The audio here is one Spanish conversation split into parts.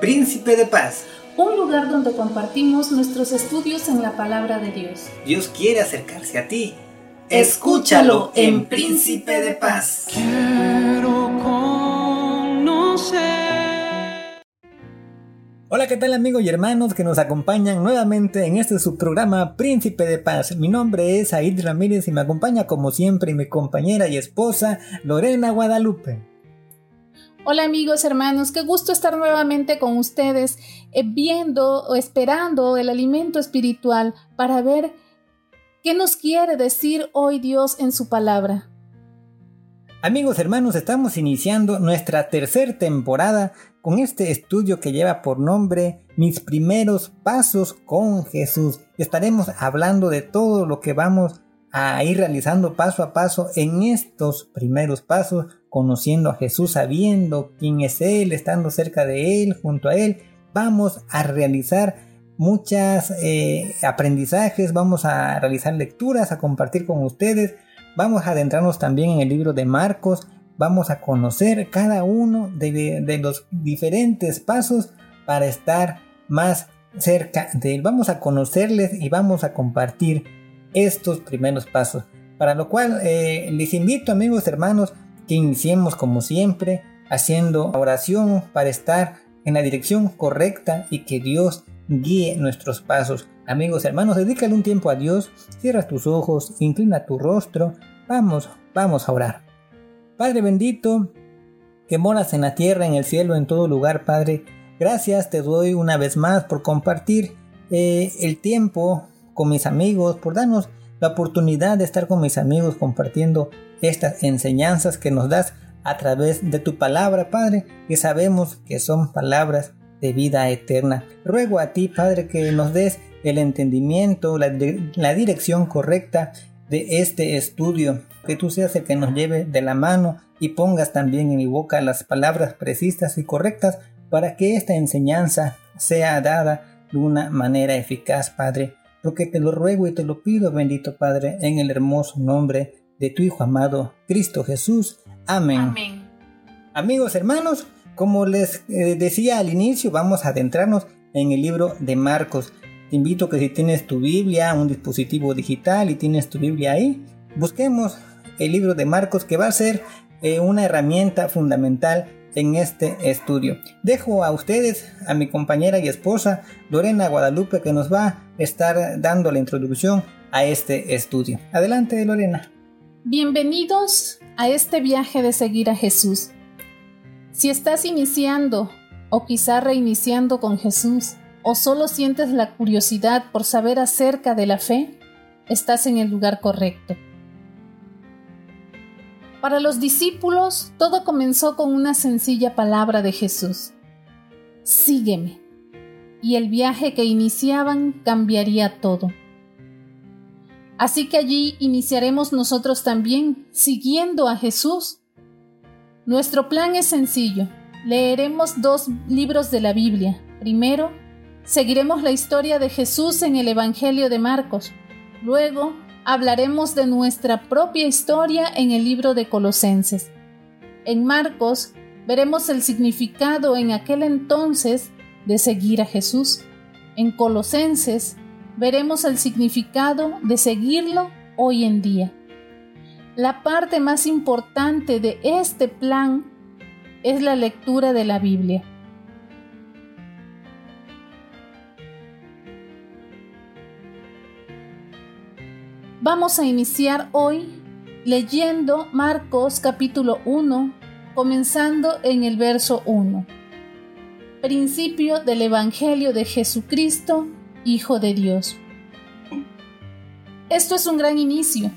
Príncipe de Paz. Un lugar donde compartimos nuestros estudios en la palabra de Dios. Dios quiere acercarse a ti. Escúchalo en Príncipe de Paz. Quiero conocer. Hola, ¿qué tal amigos y hermanos que nos acompañan nuevamente en este subprograma Príncipe de Paz? Mi nombre es Aid Ramírez y me acompaña como siempre mi compañera y esposa Lorena Guadalupe. Hola amigos, hermanos, qué gusto estar nuevamente con ustedes eh, viendo o esperando el alimento espiritual para ver qué nos quiere decir hoy Dios en su palabra. Amigos, hermanos, estamos iniciando nuestra tercera temporada con este estudio que lleva por nombre Mis primeros pasos con Jesús. Estaremos hablando de todo lo que vamos a ir realizando paso a paso en estos primeros pasos, conociendo a Jesús, sabiendo quién es Él, estando cerca de Él, junto a Él. Vamos a realizar muchos eh, aprendizajes, vamos a realizar lecturas, a compartir con ustedes. Vamos a adentrarnos también en el libro de Marcos, vamos a conocer cada uno de, los diferentes pasos para estar más cerca de Él. Vamos a conocerles y vamos a compartir estos primeros pasos. Para lo cual eh, les invito amigos hermanos que iniciemos como siempre haciendo oración para estar en la dirección correcta y que Dios guíe nuestros pasos. Amigos hermanos, dedícale un tiempo a Dios, cierra tus ojos, inclina tu rostro, vamos, vamos a orar. Padre bendito, que moras en la tierra, en el cielo, en todo lugar, Padre, gracias te doy una vez más por compartir eh, el tiempo con mis amigos, por darnos la oportunidad de estar con mis amigos compartiendo estas enseñanzas que nos das a través de tu palabra, Padre, que sabemos que son palabras de vida eterna. Ruego a ti, Padre, que nos des el entendimiento, la, la dirección correcta de este estudio, que tú seas el que nos lleve de la mano y pongas también en mi boca las palabras precisas y correctas para que esta enseñanza sea dada de una manera eficaz, Padre porque te lo ruego y te lo pido, bendito Padre, en el hermoso nombre de tu Hijo amado, Cristo Jesús. Amén. Amigos hermanos, como les eh, decía al inicio, vamos a adentrarnos en el libro de Marcos. Te invito que si tienes tu Biblia, un dispositivo digital y tienes tu Biblia ahí, busquemos el libro de Marcos que va a ser eh, una herramienta fundamental en este estudio. Dejo a ustedes, a mi compañera y esposa Lorena Guadalupe, que nos va a estar dando la introducción a este estudio. Adelante, Lorena. Bienvenidos a este viaje de seguir a Jesús. Si estás iniciando o quizá reiniciando con Jesús, o solo sientes la curiosidad por saber acerca de la fe, estás en el lugar correcto. Para los discípulos, todo comenzó con una sencilla palabra de Jesús. Sígueme. Y el viaje que iniciaban cambiaría todo. Así que allí iniciaremos nosotros también, siguiendo a Jesús. Nuestro plan es sencillo. Leeremos dos libros de la Biblia. Primero, seguiremos la historia de Jesús en el Evangelio de Marcos. Luego, hablaremos de nuestra propia historia en el libro de Colosenses. En Marcos veremos el significado en aquel entonces de seguir a Jesús. En Colosenses veremos el significado de seguirlo hoy en día. La parte más importante de este plan es la lectura de la Biblia. Vamos a iniciar hoy leyendo Marcos capítulo 1, comenzando en el verso 1. Principio del Evangelio de Jesucristo, Hijo de Dios. Esto es un gran inicio.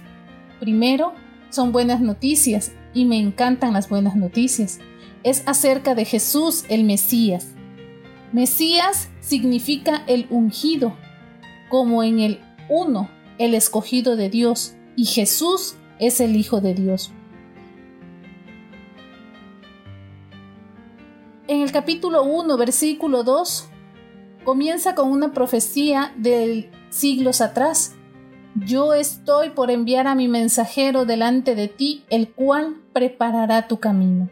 Primero, son buenas noticias y me encantan las buenas noticias. Es acerca de Jesús el Mesías. Mesías significa el ungido, como en el 1 el escogido de Dios, y Jesús es el Hijo de Dios. En el capítulo 1, versículo 2, comienza con una profecía de siglos atrás. Yo estoy por enviar a mi mensajero delante de ti, el cual preparará tu camino.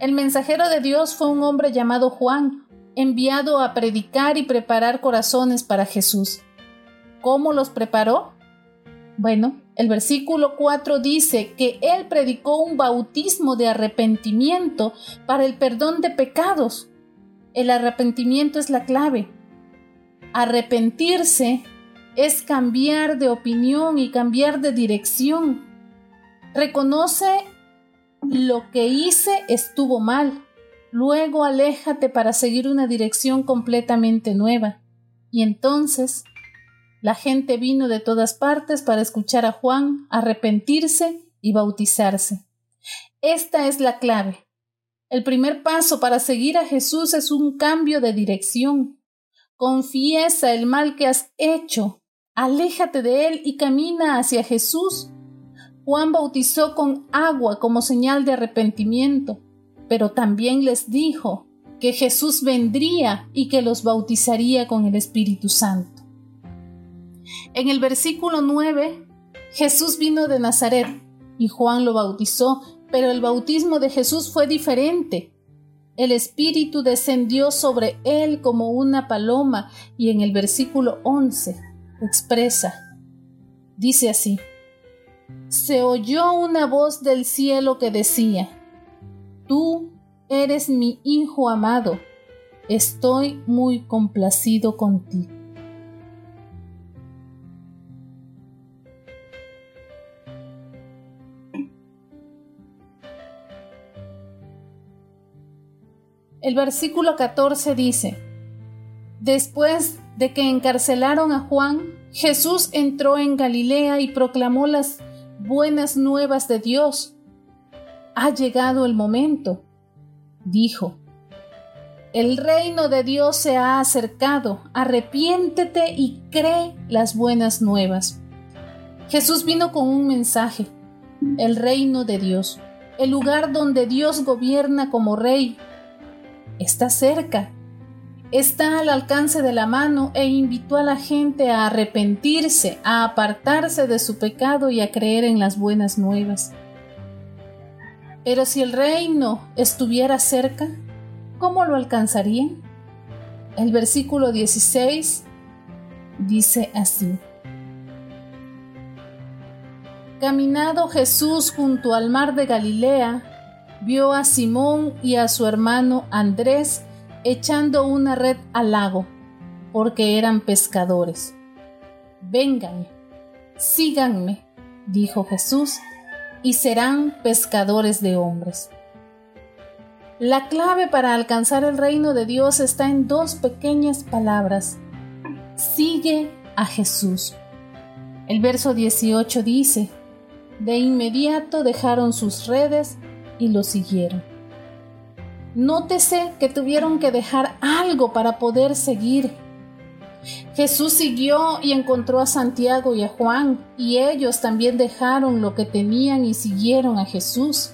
El mensajero de Dios fue un hombre llamado Juan, enviado a predicar y preparar corazones para Jesús. ¿Cómo los preparó? Bueno, el versículo 4 dice que Él predicó un bautismo de arrepentimiento para el perdón de pecados. El arrepentimiento es la clave. Arrepentirse es cambiar de opinión y cambiar de dirección. Reconoce lo que hice estuvo mal. Luego aléjate para seguir una dirección completamente nueva. Y entonces la gente vino de todas partes para escuchar a Juan, arrepentirse y bautizarse. Esta es la clave. El primer paso para seguir a Jesús es un cambio de dirección. Confiesa el mal que has hecho, aléjate de él y camina hacia Jesús. Juan bautizó con agua como señal de arrepentimiento, pero también les dijo que Jesús vendría y que los bautizaría con el Espíritu Santo. En el versículo 9, Jesús vino de Nazaret y Juan lo bautizó, pero el bautismo de Jesús fue diferente. El Espíritu descendió sobre él como una paloma y en el versículo 11 expresa, dice así, se oyó una voz del cielo que decía, Tú eres mi Hijo amado, estoy muy complacido contigo. El versículo 14 dice, Después de que encarcelaron a Juan, Jesús entró en Galilea y proclamó las buenas nuevas de Dios. Ha llegado el momento, dijo. El reino de Dios se ha acercado, arrepiéntete y cree las buenas nuevas. Jesús vino con un mensaje, el reino de Dios, el lugar donde Dios gobierna como rey, está cerca, está al alcance de la mano e invitó a la gente a arrepentirse, a apartarse de su pecado y a creer en las buenas nuevas. Pero si el reino estuviera cerca, ¿cómo lo alcanzarían? El versículo 16 dice así. Caminado Jesús junto al mar de Galilea, vio a Simón y a su hermano Andrés echando una red al lago, porque eran pescadores. Vengan, síganme, dijo Jesús, y serán pescadores de hombres. La clave para alcanzar el reino de Dios está en dos pequeñas palabras. Sigue a Jesús. El verso 18 dice, de inmediato dejaron sus redes y lo siguieron. Nótese que tuvieron que dejar algo para poder seguir. Jesús siguió y encontró a Santiago y a Juan, y ellos también dejaron lo que tenían y siguieron a Jesús.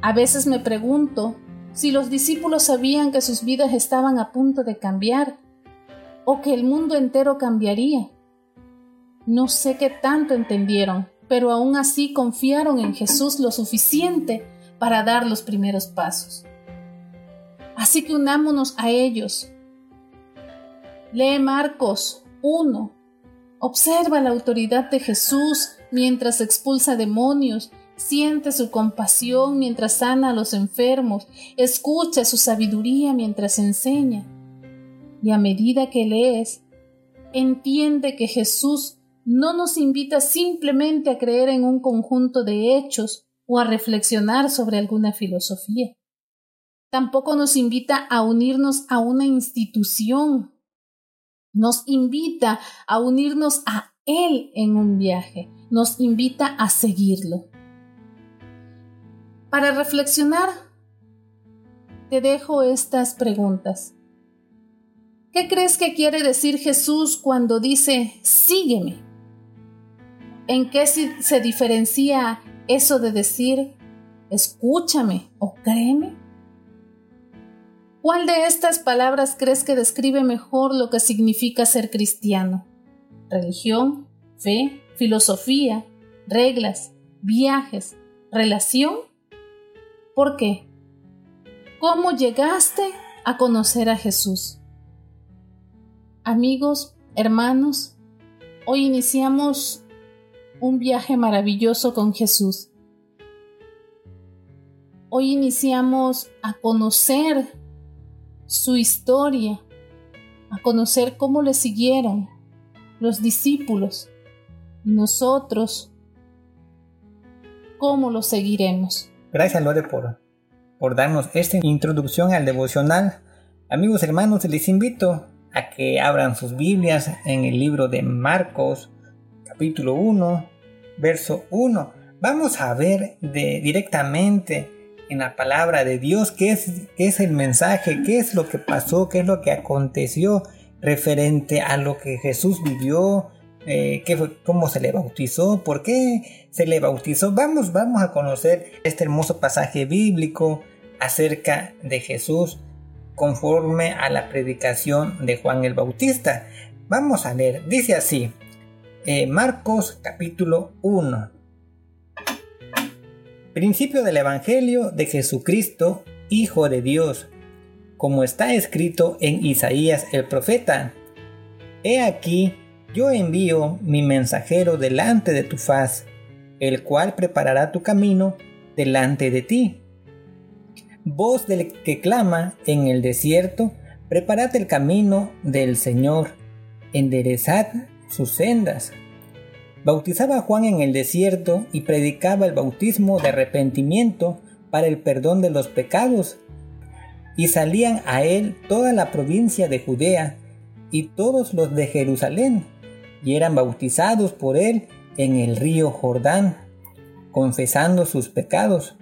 A veces me pregunto si los discípulos sabían que sus vidas estaban a punto de cambiar o que el mundo entero cambiaría. No sé qué tanto entendieron, pero aún así confiaron en Jesús lo suficiente para dar los primeros pasos. Así que unámonos a ellos. Lee Marcos 1. Observa la autoridad de Jesús mientras expulsa demonios, siente su compasión mientras sana a los enfermos, escucha su sabiduría mientras enseña. Y a medida que lees, entiende que Jesús no nos invita simplemente a creer en un conjunto de hechos o a reflexionar sobre alguna filosofía. Tampoco nos invita a unirnos a una institución. Nos invita a unirnos a Él en un viaje. Nos invita a seguirlo. Para reflexionar, te dejo estas preguntas. ¿Qué crees que quiere decir Jesús cuando dice, sígueme? ¿En qué se diferencia eso de decir, escúchame o créeme? ¿Cuál de estas palabras crees que describe mejor lo que significa ser cristiano? ¿Religión, fe, filosofía, reglas, viajes, relación? ¿Por qué? ¿Cómo llegaste a conocer a Jesús. Amigos, hermanos, hoy iniciamos un viaje maravilloso con Jesús. Hoy iniciamos a conocer su historia, a conocer cómo le siguieron los discípulos y nosotros, cómo lo seguiremos. Gracias, Lore, por, por darnos esta introducción al devocional. Amigos hermanos, les invito a que abran sus Biblias en el libro de Marcos, capítulo 1, verso 1. Vamos a ver de, directamente en la palabra de Dios qué es, el mensaje, qué es lo que pasó, qué es lo que aconteció referente a lo que Jesús vivió, eh, qué cómo se le bautizó, por qué se le bautizó. Vamos, vamos a conocer este hermoso pasaje bíblico acerca de Jesús conforme a la predicación de Juan el Bautista. Vamos a leer, dice así, eh, Marcos capítulo 1. Principio del Evangelio de Jesucristo, Hijo de Dios, como está escrito en Isaías el profeta. He aquí, yo envío mi mensajero delante de tu faz, el cual preparará tu camino delante de ti. Voz del que clama en el desierto, preparad el camino del Señor, enderezad sus sendas. Bautizaba a Juan en el desierto y predicaba el bautismo de arrepentimiento para el perdón de los pecados. Y salían a él toda la provincia de Judea y todos los de Jerusalén, y eran bautizados por él en el río Jordán, confesando sus pecados.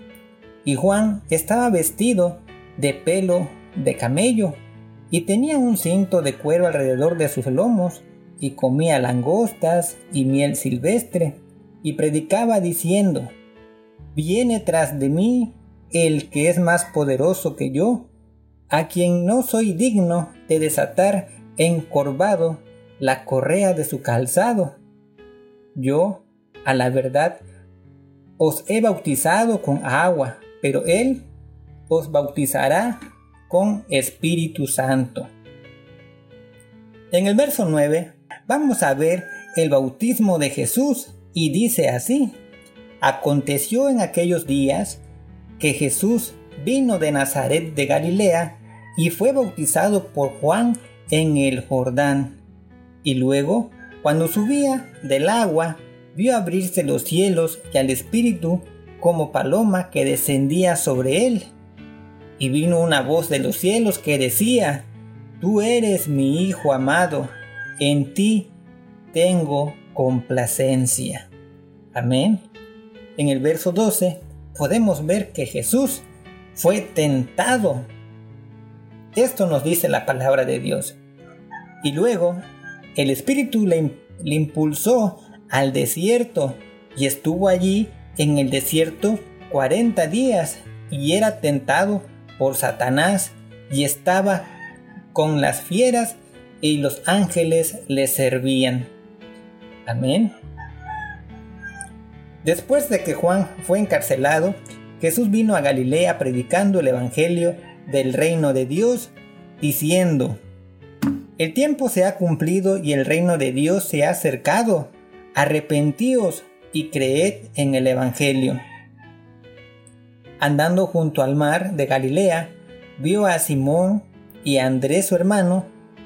Y Juan estaba vestido de pelo de camello y tenía un cinto de cuero alrededor de sus lomos y comía langostas y miel silvestre y predicaba diciendo, Viene tras de mí el que es más poderoso que yo, a quien no soy digno de desatar encorvado la correa de su calzado. Yo, a la verdad, os he bautizado con agua, pero Él os bautizará con Espíritu Santo. En el verso 9 vamos a ver el bautismo de Jesús y dice así, aconteció en aquellos días que Jesús vino de Nazaret de Galilea y fue bautizado por Juan en el Jordán. Y luego, cuando subía del agua, vio abrirse los cielos y al Espíritu como paloma que descendía sobre él. Y vino una voz de los cielos que decía, Tú eres mi Hijo amado, en ti tengo complacencia. Amén. En el verso 12 podemos ver que Jesús fue tentado. Esto nos dice la palabra de Dios. Y luego el Espíritu le, impulsó al desierto y estuvo allí en el desierto 40 días y era tentado por Satanás y estaba con las fieras y los ángeles le servían. Amén. Después de que Juan fue encarcelado, Jesús vino a Galilea predicando el Evangelio del reino de Dios, diciendo, El tiempo se ha cumplido y el reino de Dios se ha acercado. Arrepentíos y creed en el Evangelio. Andando junto al mar de Galilea, vio a Simón y a Andrés su hermano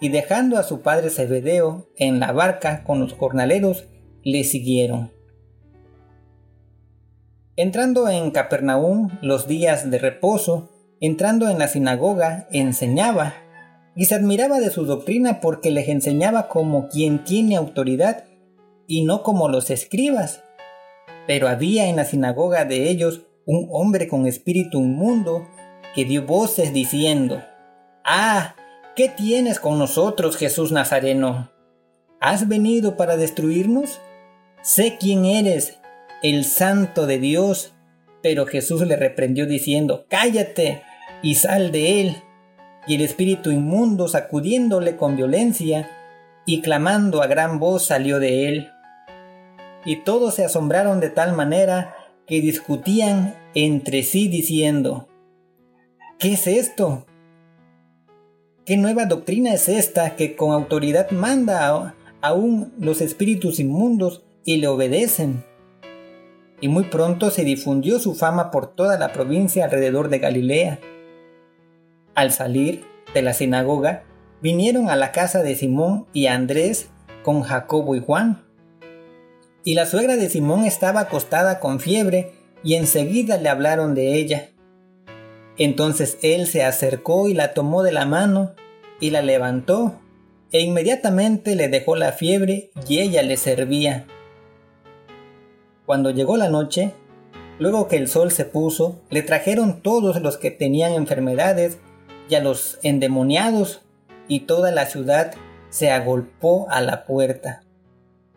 y dejando a su padre Zebedeo en la barca con los jornaleros, le siguieron. Entrando en Capernaum los días de reposo, entrando en la sinagoga, enseñaba, y se admiraba de su doctrina porque les enseñaba como quien tiene autoridad y no como los escribas. Pero había en la sinagoga de ellos un hombre con espíritu inmundo que dio voces diciendo, Ah, ¿Qué tienes con nosotros, Jesús Nazareno? ¿Has venido para destruirnos? Sé quién eres, el santo de Dios. Pero Jesús le reprendió diciendo, Cállate y sal de él. Y el espíritu inmundo, sacudiéndole con violencia y clamando a gran voz, salió de él. Y todos se asombraron de tal manera que discutían entre sí diciendo, ¿qué es esto? ¿Qué nueva doctrina es esta que con autoridad manda aún los espíritus inmundos y le obedecen? Y muy pronto se difundió su fama por toda la provincia alrededor de Galilea. Al salir de la sinagoga, vinieron a la casa de Simón y Andrés con Jacobo y Juan. Y la suegra de Simón estaba acostada con fiebre y enseguida le hablaron de ella. Entonces él se acercó y la tomó de la mano y la levantó, e inmediatamente le dejó la fiebre y ella le servía. Cuando llegó la noche, luego que el sol se puso, le trajeron todos los que tenían enfermedades y a los endemoniados, y toda la ciudad se agolpó a la puerta,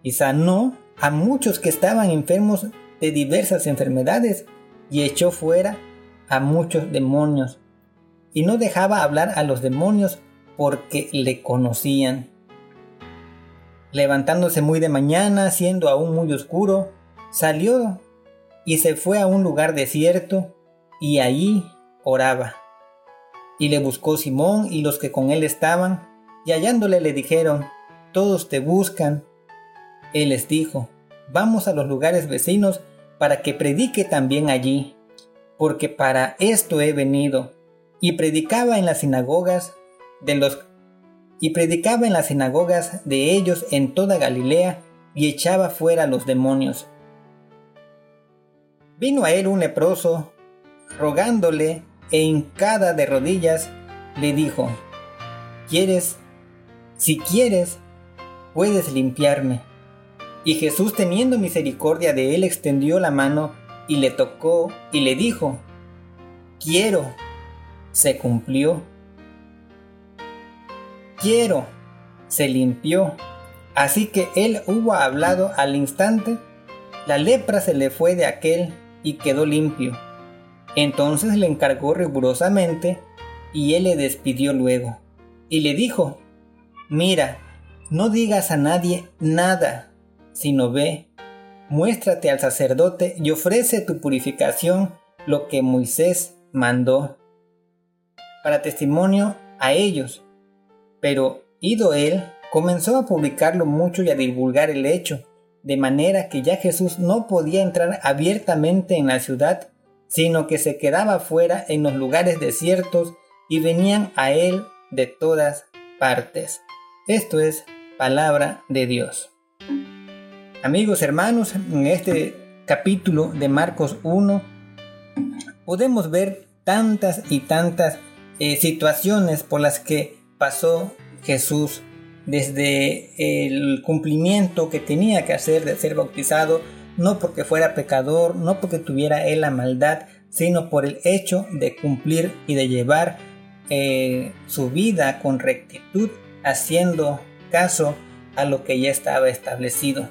y sanó a muchos que estaban enfermos de diversas enfermedades, y echó fuera a muchos demonios, y no dejaba hablar a los demonios porque le conocían. Levantándose muy de mañana, siendo aún muy oscuro, salió y se fue a un lugar desierto y allí oraba. Y le buscó Simón y los que con él estaban, y hallándole le dijeron, todos te buscan. Él les dijo, vamos a los lugares vecinos para que predique también allí, porque para esto he venido. Y predicaba en las sinagogas de los y predicaba en las sinagogas de ellos en toda Galilea y echaba fuera los demonios. Vino a él un leproso, rogándole e hincada de rodillas, le dijo, ¿Quieres? Si quieres, puedes limpiarme. Y Jesús teniendo misericordia de él extendió la mano y le tocó y le dijo, quiero. Se cumplió. Quiero. Se limpió. Así que él hubo hablado al instante, la lepra se le fue de aquel y quedó limpio. Entonces le encargó rigurosamente y él le despidió luego. Y le dijo, mira, no digas a nadie nada sino ve, muéstrate al sacerdote y ofrece tu purificación lo que Moisés mandó, para testimonio a ellos. Pero, ido él, comenzó a publicarlo mucho y a divulgar el hecho, de manera que ya Jesús no podía entrar abiertamente en la ciudad, sino que se quedaba fuera en los lugares desiertos y venían a él de todas partes. Esto es palabra de Dios. Amigos, hermanos, en este capítulo de Marcos 1 podemos ver tantas y tantas eh, situaciones por las que pasó Jesús desde el cumplimiento que tenía que hacer de ser bautizado, no porque fuera pecador, no porque tuviera él la maldad, sino por el hecho de cumplir y de llevar eh, su vida con rectitud, haciendo caso a lo que ya estaba establecido.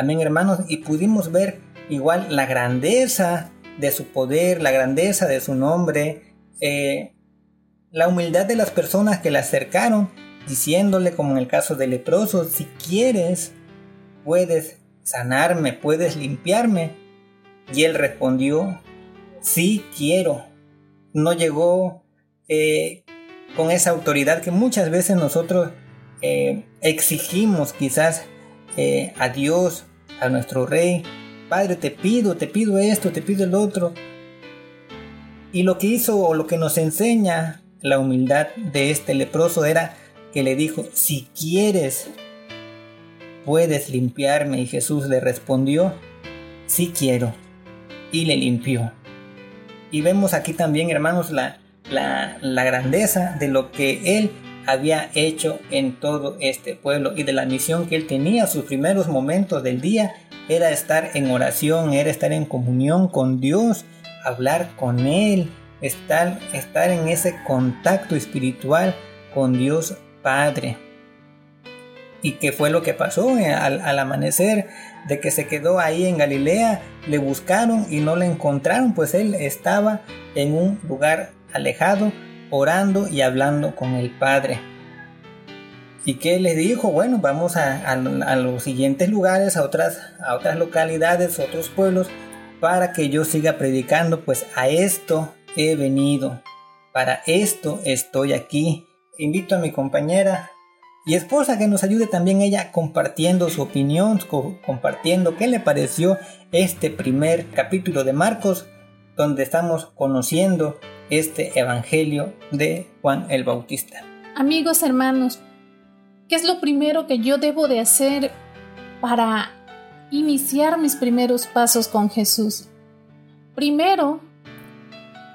Amén, hermanos, y pudimos ver igual la grandeza de su poder, la grandeza de su nombre, eh, la humildad de las personas que le acercaron, diciéndole, como en el caso del leproso, si quieres, puedes sanarme, puedes limpiarme. Y él respondió, sí quiero. No llegó eh, con esa autoridad que muchas veces nosotros eh, exigimos quizás a Dios, a nuestro Rey. Padre, te pido, te pido esto, te pido el otro. Y lo que hizo o lo que nos enseña la humildad de este leproso era que le dijo, si quieres, puedes limpiarme. Y Jesús le respondió, sí quiero. Y le limpió. Y vemos aquí también, hermanos, la, la, la grandeza de lo que Él había hecho en todo este pueblo y de la misión que él tenía. Sus primeros momentos del día era estar en oración, era estar en comunión con Dios, hablar con Él, estar, estar en ese contacto espiritual con Dios Padre. ¿Y qué fue lo que pasó eh, al, al, amanecer? De que se quedó ahí en Galilea, le buscaron y no le encontraron, pues él estaba en un lugar alejado, orando y hablando con el Padre. ¿Y qué les dijo? Bueno, vamos a, los siguientes lugares, a otras, a otras localidades, otros pueblos, para que yo siga predicando, pues a esto he venido, para esto estoy aquí. Invito a mi compañera y esposa que nos ayude también ella compartiendo su opinión, compartiendo qué le pareció este primer capítulo de Marcos, donde estamos conociendo este Evangelio de Juan el Bautista. Amigos, hermanos, ¿Qué es lo primero que yo debo de hacer para iniciar mis primeros pasos con Jesús? Primero,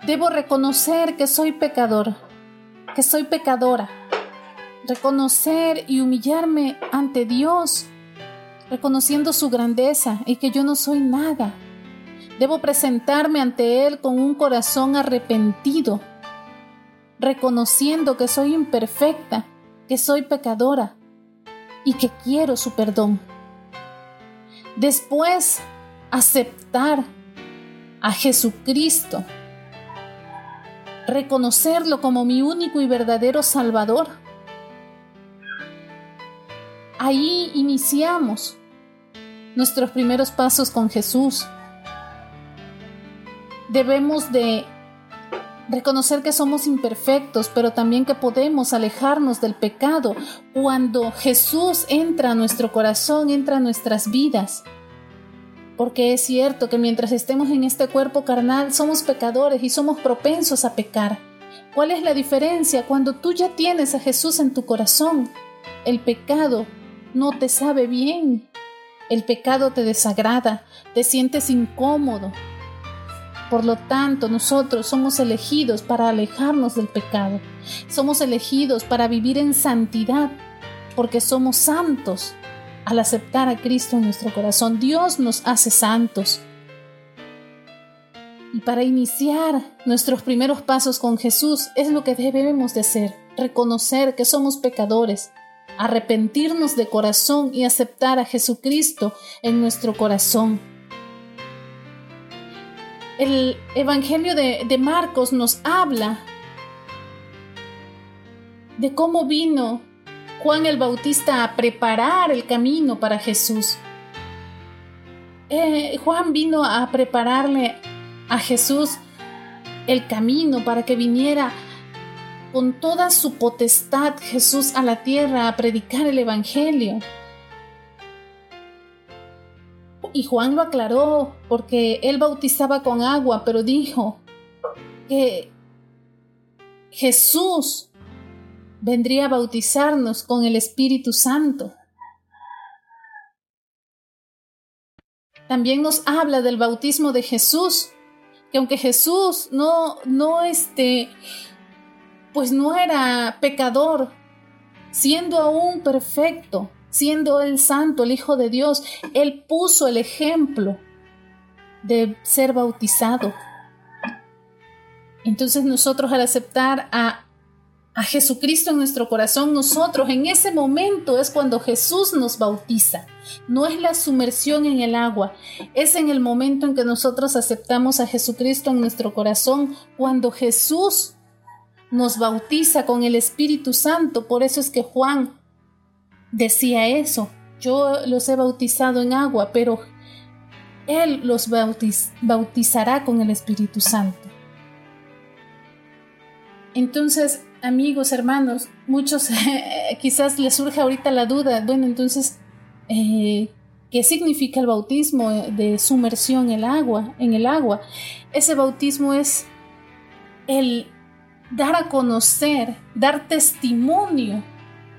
debo reconocer que soy pecador, que soy pecadora. Reconocer y humillarme ante Dios, reconociendo su grandeza y que yo no soy nada. Debo presentarme ante Él con un corazón arrepentido, reconociendo que soy imperfecta que soy pecadora y que quiero su perdón. Después, aceptar a Jesucristo, reconocerlo como mi único y verdadero Salvador. Ahí iniciamos nuestros primeros pasos con Jesús. Debemos de reconocer que somos imperfectos, pero también que podemos alejarnos del pecado cuando Jesús entra a nuestro corazón, entra a nuestras vidas. Porque es cierto que mientras estemos en este cuerpo carnal somos pecadores y somos propensos a pecar. ¿Cuál es la diferencia cuando tú ya tienes a Jesús en tu corazón? El pecado no te sabe bien. El pecado te desagrada, te sientes incómodo, por lo tanto, nosotros somos elegidos para alejarnos del pecado. Somos elegidos para vivir en santidad, porque somos santos al aceptar a Cristo en nuestro corazón. Dios nos hace santos. Y para iniciar nuestros primeros pasos con Jesús es lo que debemos de hacer, reconocer que somos pecadores, arrepentirnos de corazón y aceptar a Jesucristo en nuestro corazón el Evangelio de, Marcos nos habla de cómo vino Juan el Bautista a preparar el camino para Jesús. Eh, Juan vino a prepararle a Jesús el camino para que viniera con toda su potestad Jesús a la tierra a predicar el Evangelio. Y Juan lo aclaró porque él bautizaba con agua, pero dijo que Jesús vendría a bautizarnos con el Espíritu Santo. También nos habla del bautismo de Jesús, que aunque Jesús no, no este, pues no era pecador, siendo aún perfecto, siendo el santo, el Hijo de Dios, Él puso el ejemplo de ser bautizado. Entonces nosotros al aceptar a, a Jesucristo en nuestro corazón, nosotros en ese momento es cuando Jesús nos bautiza. No es la sumersión en el agua, es en el momento en que nosotros aceptamos a Jesucristo en nuestro corazón, cuando Jesús nos bautiza con el Espíritu Santo. Por eso es que Juan decía eso. Yo los he bautizado en agua, pero Él los bautizará con el Espíritu Santo. Entonces, amigos, hermanos, muchos quizás les surge ahorita la duda, bueno, entonces, eh, ¿qué significa el bautismo de sumersión en el agua? En el agua, ese bautismo es el dar a conocer, dar testimonio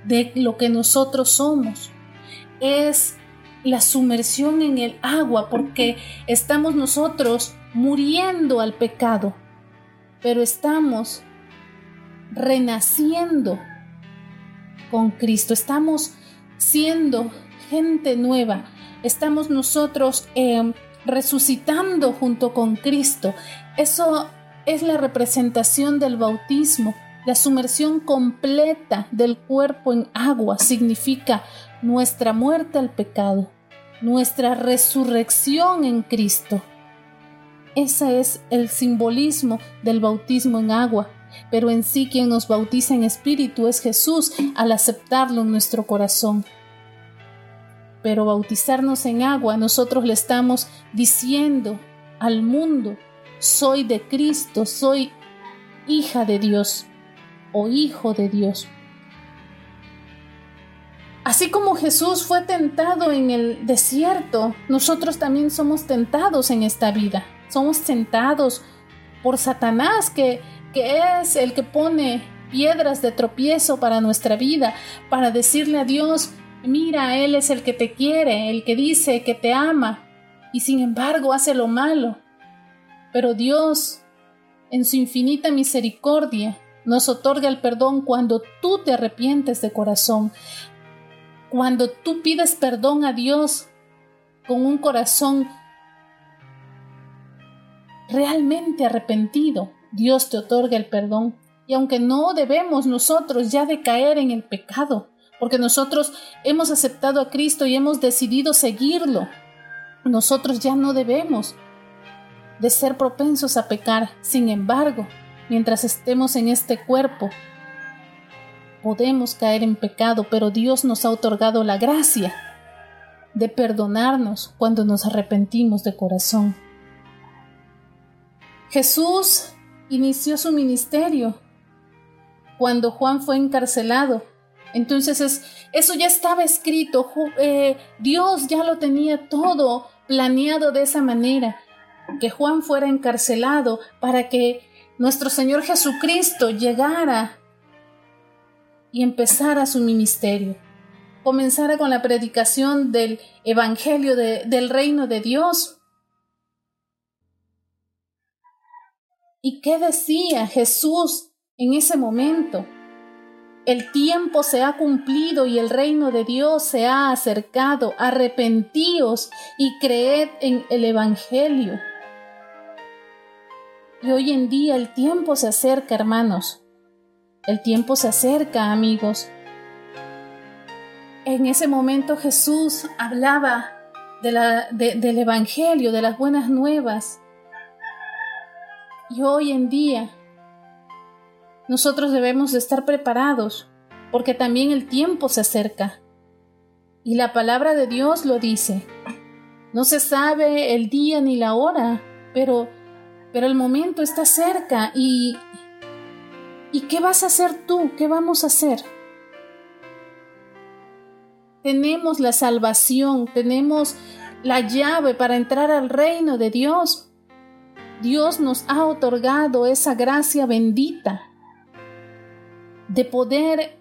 de lo que nosotros somos. Es la sumersión en el agua porque estamos nosotros muriendo al pecado, pero estamos renaciendo con Cristo, estamos siendo gente nueva, estamos nosotros eh, resucitando junto con Cristo. Eso es la representación del bautismo la sumersión completa del cuerpo en agua significa nuestra muerte al pecado, nuestra resurrección en Cristo. Ese es el simbolismo del bautismo en agua, pero en sí quien nos bautiza en espíritu es Jesús al aceptarlo en nuestro corazón. Pero bautizarnos en agua, nosotros le estamos diciendo al mundo, soy de Cristo, soy hija de Dios o hijo de Dios. Así como Jesús fue tentado en el desierto, nosotros también somos tentados en esta vida. Somos tentados por Satanás, que, que es el que pone piedras de tropiezo para nuestra vida, para decirle a Dios, mira, Él es el que te quiere, el que dice que te ama, y sin embargo hace lo malo. Pero Dios, en su infinita misericordia, nos otorga el perdón cuando tú te arrepientes de corazón, cuando tú pides perdón a Dios con un corazón realmente arrepentido, Dios te otorga el perdón. Y aunque no debemos nosotros ya de caer en el pecado, porque nosotros hemos aceptado a Cristo y hemos decidido seguirlo, nosotros ya no debemos de ser propensos a pecar. Sin embargo, mientras estemos en este cuerpo, podemos caer en pecado, pero Dios nos ha otorgado la gracia de perdonarnos cuando nos arrepentimos de corazón. Jesús inició su ministerio cuando Juan fue encarcelado. Entonces eso ya estaba escrito, eh, Dios ya lo tenía todo planeado de esa manera, que Juan fuera encarcelado para que nuestro Señor Jesucristo llegara y empezara su ministerio, comenzara con la predicación del Evangelio del reino de Dios. ¿Y qué decía Jesús en ese momento? El tiempo se ha cumplido y el reino de Dios se ha acercado. Arrepentíos y creed en el Evangelio. Y hoy en día el tiempo se acerca, hermanos. El tiempo se acerca, amigos. En ese momento Jesús hablaba del Evangelio, de las buenas nuevas. Y hoy en día nosotros debemos de estar preparados porque también el tiempo se acerca. Y la palabra de Dios lo dice. No se sabe el día ni la hora, pero, pero el momento está cerca y... ¿Y qué vas a hacer tú? ¿Qué vamos a hacer? Tenemos la salvación, tenemos la llave para entrar al reino de Dios. Dios nos ha otorgado esa gracia bendita de poder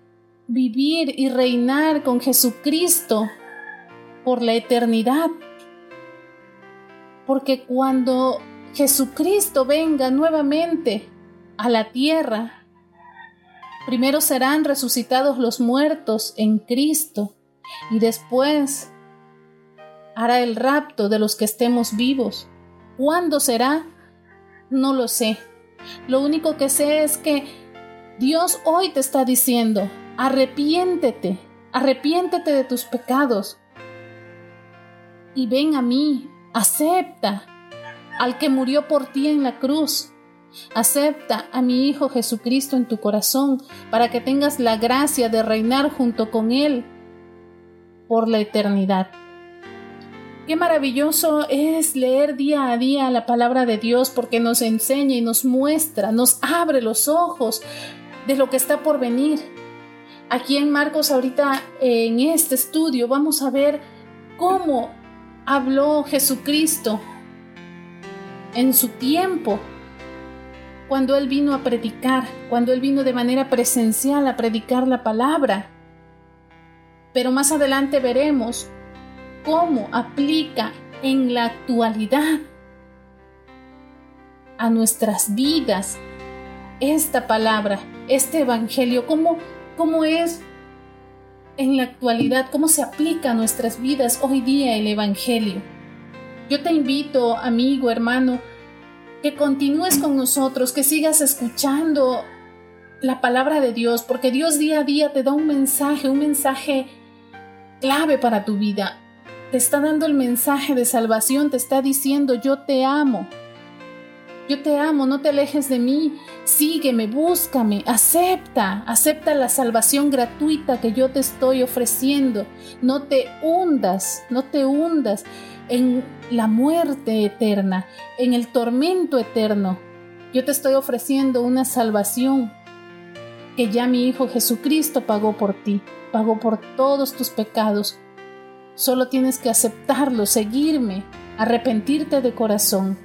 vivir y reinar con Jesucristo por la eternidad. Porque cuando Jesucristo venga nuevamente a la tierra, primero serán resucitados los muertos en Cristo y después hará el rapto de los que estemos vivos. ¿Cuándo será? No lo sé. Lo único que sé es que Dios hoy te está diciendo, arrepiéntete, arrepiéntete de tus pecados y ven a mí, acepta al que murió por ti en la cruz. Acepta a mi Hijo Jesucristo en tu corazón para que tengas la gracia de reinar junto con Él por la eternidad. Qué maravilloso es leer día a día la palabra de Dios porque nos enseña y nos muestra, nos abre los ojos de lo que está por venir. Aquí en Marcos ahorita en este estudio vamos a ver cómo habló Jesucristo en su tiempo, cuando Él vino a predicar, cuando Él vino de manera presencial a predicar la palabra. Pero más adelante veremos cómo aplica en la actualidad a nuestras vidas esta palabra este Evangelio, cómo, cómo es en la actualidad, cómo se aplica a nuestras vidas hoy día el Evangelio. Yo te invito, amigo, hermano, que continúes con nosotros, que sigas escuchando la palabra de Dios, porque Dios día a día te da un mensaje, un mensaje clave para tu vida. Te está dando el mensaje de salvación, te está diciendo yo te amo. Yo te amo, no te alejes de mí, sígueme, búscame, acepta, acepta la salvación gratuita que yo te estoy ofreciendo. No te hundas, no te hundas en la muerte eterna, en el tormento eterno. Yo te estoy ofreciendo una salvación que ya mi Hijo Jesucristo pagó por ti, pagó por todos tus pecados. Solo tienes que aceptarlo, seguirme, arrepentirte de corazón.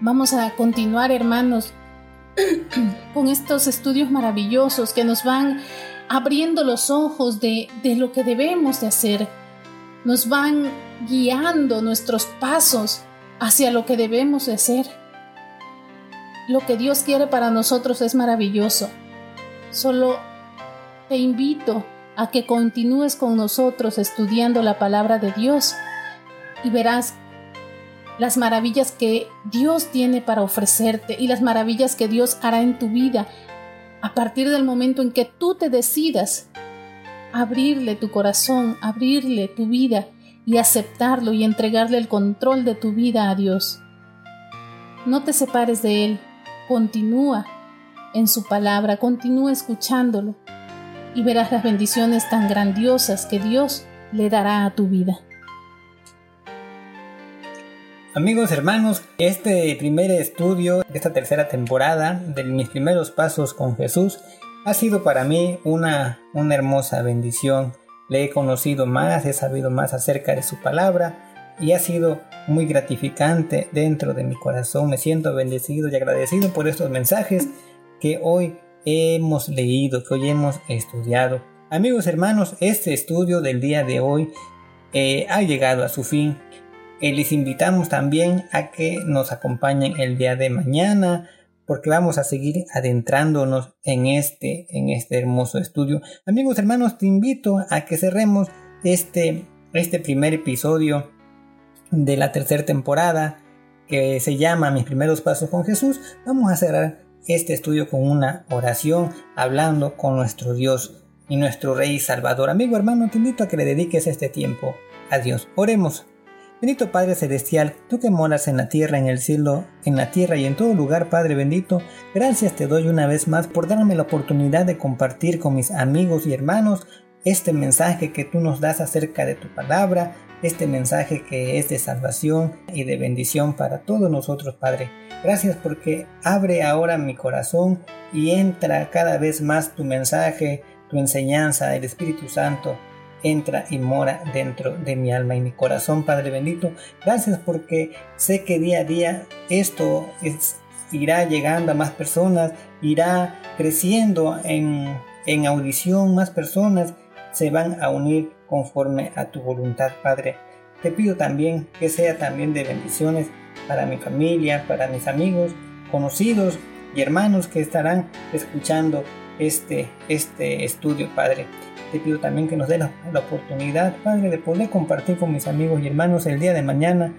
Vamos a continuar, hermanos, con estos estudios maravillosos que nos van abriendo los ojos de, de lo que debemos de hacer. Nos van guiando nuestros pasos hacia lo que debemos de hacer. Lo que Dios quiere para nosotros es maravilloso. Solo te invito a que continúes con nosotros estudiando la palabra de Dios y verás las maravillas que Dios tiene para ofrecerte y las maravillas que Dios hará en tu vida a partir del momento en que tú te decidas abrirle tu corazón, abrirle tu vida y aceptarlo y entregarle el control de tu vida a Dios. No te separes de Él, continúa en su palabra, continúa escuchándolo y verás las bendiciones tan grandiosas que Dios le dará a tu vida. Amigos, hermanos, este primer estudio esta tercera temporada de mis primeros pasos con Jesús ha sido para mí una, una hermosa bendición. Le he conocido más, he sabido más acerca de su palabra y ha sido muy gratificante dentro de mi corazón. Me siento bendecido y agradecido por estos mensajes que hoy hemos leído, que hoy hemos estudiado. Amigos hermanos, este estudio del día de hoy eh, ha llegado a su fin. Eh, les invitamos también a que nos acompañen el día de mañana porque vamos a seguir adentrándonos en este, en este hermoso estudio. Amigos hermanos, te invito a que cerremos este, este primer episodio de la tercera temporada que se llama Mis primeros pasos con Jesús. Vamos a cerrar este estudio con una oración hablando con nuestro Dios y nuestro Rey Salvador. Amigo hermano, te invito a que le dediques este tiempo a Dios. Oremos. Bendito Padre Celestial, tú que moras en la tierra, en el cielo, en la tierra y en todo lugar, Padre bendito, gracias te doy una vez más por darme la oportunidad de compartir con mis amigos y hermanos este mensaje que tú nos das acerca de tu palabra, este mensaje que es de salvación y de bendición para todos nosotros, Padre. Gracias porque abre ahora mi corazón y entra cada vez más tu mensaje, tu enseñanza, el Espíritu Santo entra y mora dentro de mi alma y mi corazón, Padre bendito. Gracias porque sé que día a día esto irá llegando a más personas, irá creciendo en, en audición, más personas se van a unir conforme a tu voluntad, Padre. Te pido también que sea también de bendiciones para mi familia, para mis amigos, conocidos y hermanos que estarán escuchando este, este estudio, Padre. Te pido también que nos dé la, oportunidad, Padre, de poder compartir con mis amigos y hermanos el día de mañana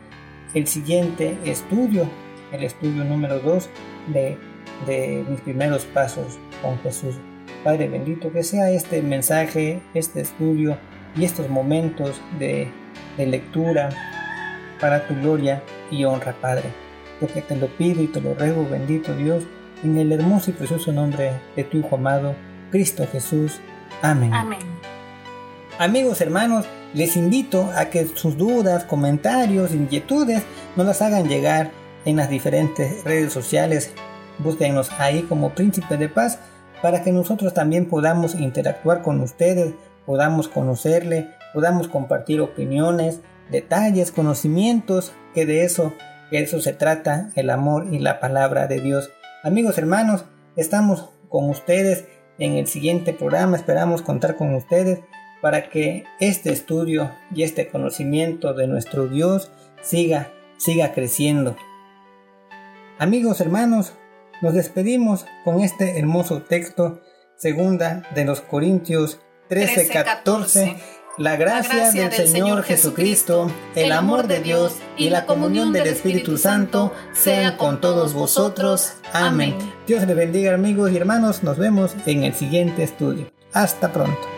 el siguiente estudio, el estudio número 2 de, de mis primeros pasos con Jesús. Padre bendito, que sea este mensaje, este estudio y estos momentos de, de lectura para tu gloria y honra, Padre. Porque te lo pido y te lo ruego, bendito Dios, en el hermoso y precioso nombre de tu Hijo amado, Cristo Jesús. Amén. Amén. Amigos, hermanos, les invito a que sus dudas, comentarios, inquietudes nos las hagan llegar en las diferentes redes sociales. Búsquenos ahí como Príncipe de Paz para que nosotros también podamos interactuar con ustedes, podamos conocerle, podamos compartir opiniones, detalles, conocimientos, que de eso, que de eso se trata el amor y la palabra de Dios. Amigos hermanos, estamos con ustedes en el siguiente programa, esperamos contar con ustedes para que este estudio y este conocimiento de nuestro Dios siga, siga creciendo. Amigos hermanos, nos despedimos con este hermoso texto, segunda de los Corintios 13, 14. La gracia, del, Señor Jesucristo, el amor de Dios y la comunión del Espíritu Santo sean con todos vosotros. Amén. Dios le bendiga amigos y hermanos. Nos vemos en el siguiente estudio. Hasta pronto.